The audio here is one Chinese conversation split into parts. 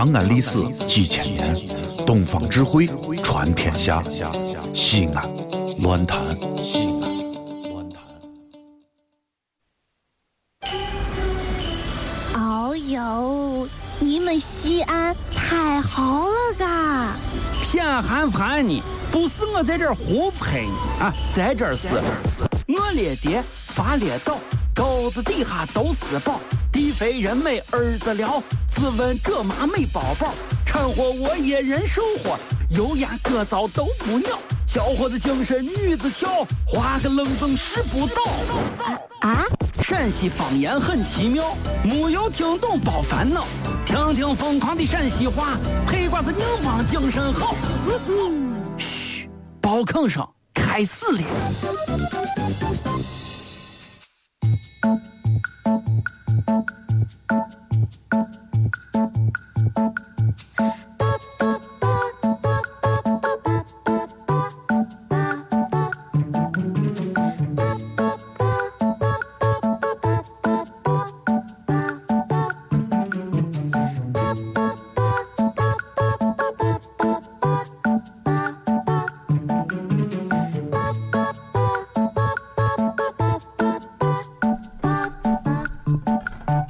长安历史几千年，东方智慧传天下。西安，乱谈西安，乱谈。哦呦，你们西安太好了嘎！偏寒寒你，不是我在这儿胡喷你啊，在这儿是，我列爹发列倒，沟子底下都是宝，地肥人美儿子了，自问这妈没宝宝，掺和我也人生活，油盐各糟都不尿，小伙子精神女子俏，花个冷风使不倒。啊，陕西方言很奇妙，没有听懂别烦恼，听听疯狂的陕西话，黑瓜子硬邦精神好。嘘，包吭声开始了。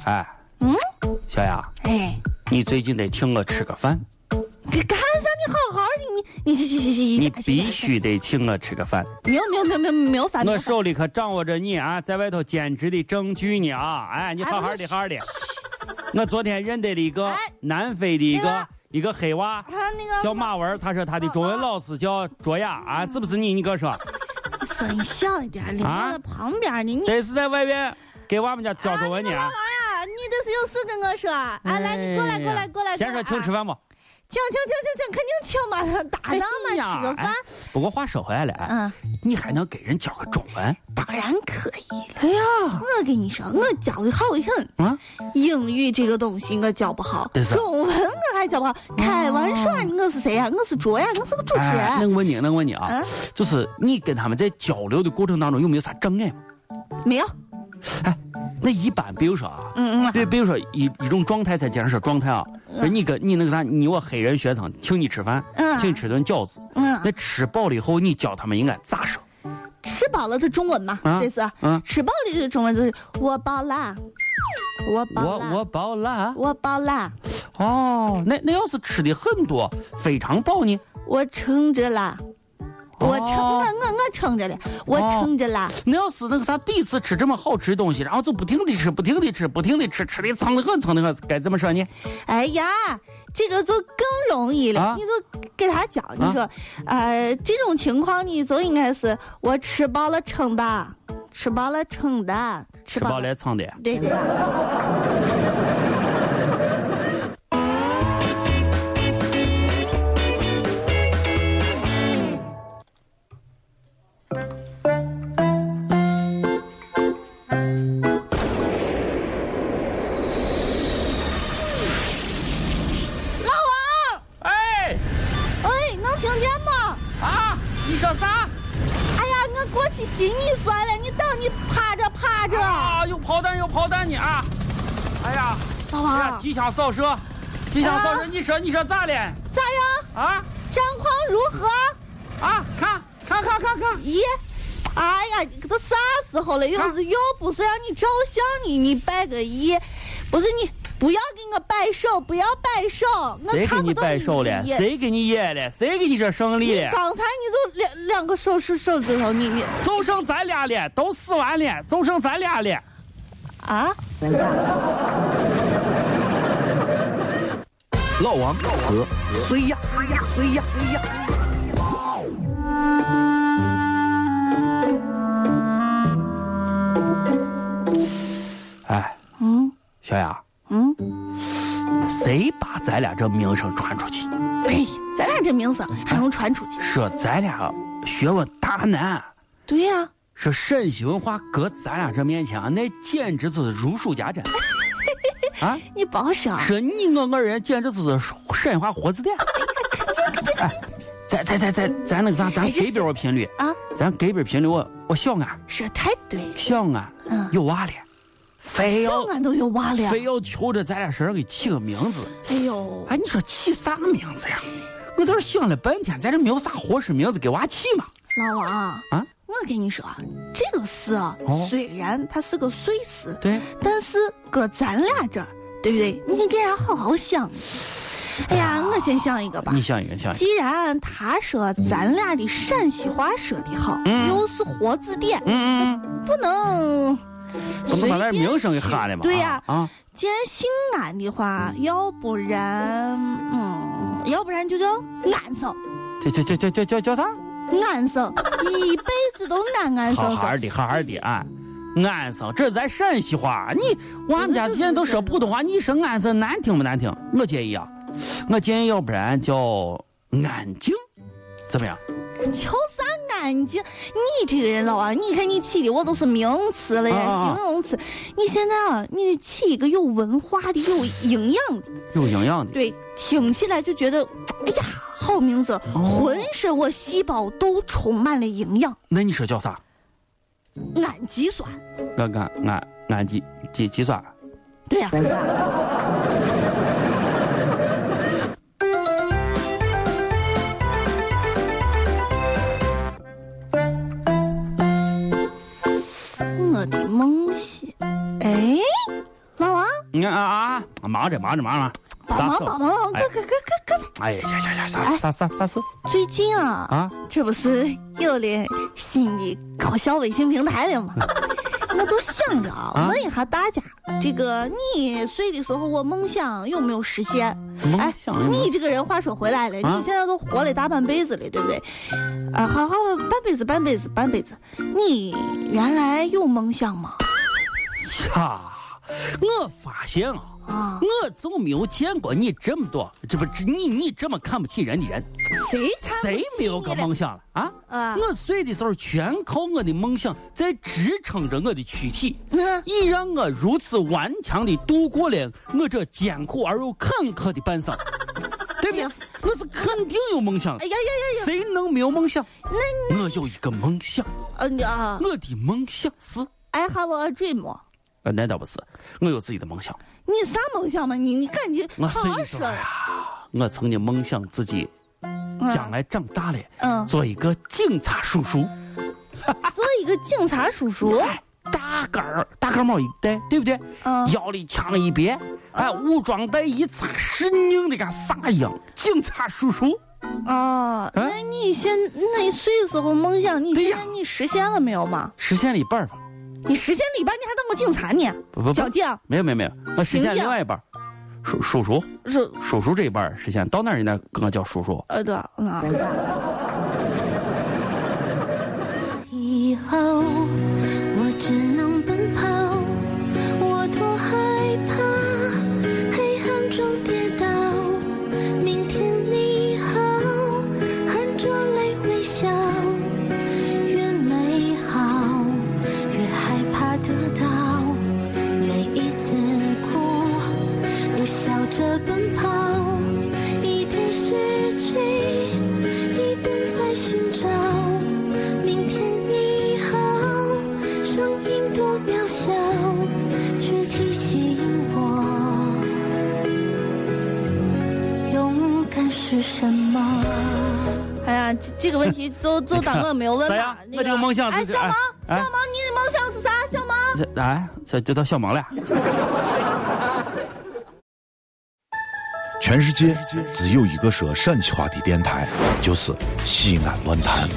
哎，嗯，小雅，哎，你最近得请我吃个饭，你干啥？你好好的，你你你你你你必须得请我吃个饭。没有没有没有没有没有饭。我手里可掌握着你啊，在外头兼职的证据呢啊！哎，你好好的，好好的。我昨天认得了一个哎南非的一个一个黑娃，他那个叫马文，他说他的中文老师叫卓雅啊，是不是你？你给我说，声音小一点，离啊旁边呢。你这是在外边给娃们家教中文呢有事跟我说？啊，来，你过来过来过来。先说请吃饭。饭不？请请请请请，肯定请嘛，搭档嘛，吃个饭哎。不过话说回来了，哎嗯，你还能给人教个中文？当然可以了。哎呀，我跟你说，我教的好得很。啊，英语这个东西我教不好，中文我还教不好。开玩笑，你我是谁呀？我是卓呀，我是个主持人。我问你，那我问你啊嗯，就是你跟他们在交流的过程当中有没有啥障碍吗？没有，哎，那一般比如说啊，嗯嗯，比比如说一一种状态，再加上说状态啊，就是你跟你那个啥，你我黑人学生请你吃饭，嗯请你吃顿饺子，嗯那吃饱了以后，你教他们应该咋说？吃饱了的中文嘛，啊这是。嗯，吃饱了的中文就是我饱啦，我饱啦，我我饱了。我饱啦，哦，那那要是吃的很多，非常饱呢？我撑着啦，我撑我哦我我撑着了，我撑着了。那要是那个啥，第一次吃这么好吃的东西，然后就不停的吃，不停的吃，不停的吃，吃的撑的很，撑的很，该怎么说呢？哎呀，这个就更容易了，啊你就给他讲，你说，呃，这种情况你就应该是我吃饱了撑的，吃饱了撑的，吃吃饱了撑的。对对。老王，哎哎，能听见吗？啊，你说啥？哎呀，我过去寻你算了，你等你趴着趴着。啊，有炮弹，有炮弹呢啊！哎呀，老王，机枪扫射，机枪扫射，啊你说你说咋了？咋样？啊战况如何？啊，看看看看看，咦，哎呀，这都啥时候了？又是又不是让你照相你你拜个揖，不是你不要给我摆手，不要摆手，我谁给你看不懂摆手了？你谁给你演了？谁给你这胜利了？刚才你就两两个手是手指头，你你就剩咱俩了，都死完了，就剩咱俩了。啊？老王和谁呀？谁呀？谁呀？谁呀？小雅，嗯，谁把咱俩这名声传出去？呸，咱俩这名声还能传出去？说咱俩学问大难，对呀、说陕西文化搁咱俩这面前啊，那简直就是如数家珍。啊，你甭说，说你我二人简直就是陕西话活字典。哎，咱咱咱咱咱那个啥，咱隔壁我频率。啊，咱隔壁儿频率我我小安说太对了，小安嗯。有娃了，非要小俺都有娃了。非要求着咱俩身上给起个名字。哎呦，哎，你说起啥名字呀？我在这想了半天，咱这没有啥合适名字给娃起嘛？老王啊，啊我跟你说，这个事啊，哦虽然它是个碎事，对，但是搁咱俩这儿，对不对？你给人好好想。哎呀，我先想一个吧你。想一个，想一个。既然他说咱俩的陕西话说的好，嗯又是活字典，嗯嗯不能不能把那名声给起喊了嘛？对呀、啊，既然姓安的话，要不然，嗯，要不然就叫安生，这这这这这叫叫啥？安生，一辈子都安安生生。好好的，好好的啊。安生，这是咱陕西话。你我们家现在都说普通话，你说安生难听不难听？我建议啊，我建议要不然叫安静，怎么样？叫啥安静？你这个人老王，你看你起的我都是名词了呀，啊啊啊形容词。你现在啊，你得起一个有文化的、有营养的，有营养的。对，听起来就觉得，哎呀，好名字，哦浑身我细胞都充满了营养。那你说叫啥？氨基酸，俺俺俺俺计计计算。对呀、我忙着忙着忙着，帮啥事？忙帮忙，哎快快快快快！哎呀呀呀呀，啥啥啥啥事？最近啊，啊，这不是有了新的搞笑微信平台了吗？我就想着啊，啊问一下大家，这个你睡的时候，我梦想有没有实现？梦哎你这个人话说回来了，啊你现在都活了大半辈子了，对不对？啊，好好半辈子，半辈子，半辈子，你原来有梦想吗？呀，我发现啊，啊，我就没有见过你这么多，这不这你你这么看不起人的人，谁谁没有个梦想了？啊？啊？我睡的时候全靠我的梦想在支撑着我的躯体，嗯，以让我如此顽强的度过了我这艰苦而又坎坷的半生，对不对？我是肯定有梦想。的哎，呀呀呀呀，谁能没有梦想？那我有一个梦想，呃啊。我的梦想是，，I have a dream。呃，那倒不是，我有自己的梦想。你啥梦想嘛？你你赶紧我好好说睡的时候，哎呀，我曾经梦想自己将来长大了，嗯，做一个警察叔叔，做一个警察叔叔，哎，大杆儿大杆帽一戴，对不对？嗯腰里枪一别，哎，武装带一扎，是拧的跟啥一样？警察叔叔，啊，嗯那你现那你睡的时候梦想，你现在你实现了没有嘛？实现了一半儿吧？你实现了一半，你还当过警察呢？不不不。交，警没有没有没有，我实现另外一半儿，叔叔叔？是。叔叔这一半实现，到那儿人家跟我叫叔叔。呃对啊，这这个问题都都当哥没有问吧？那我这个梦想哎，是小毛，哎小毛，你的梦想是啥？小毛，这哎，这这到小毛了。全世界只有一个说陕西话的电台，就是西安论坛。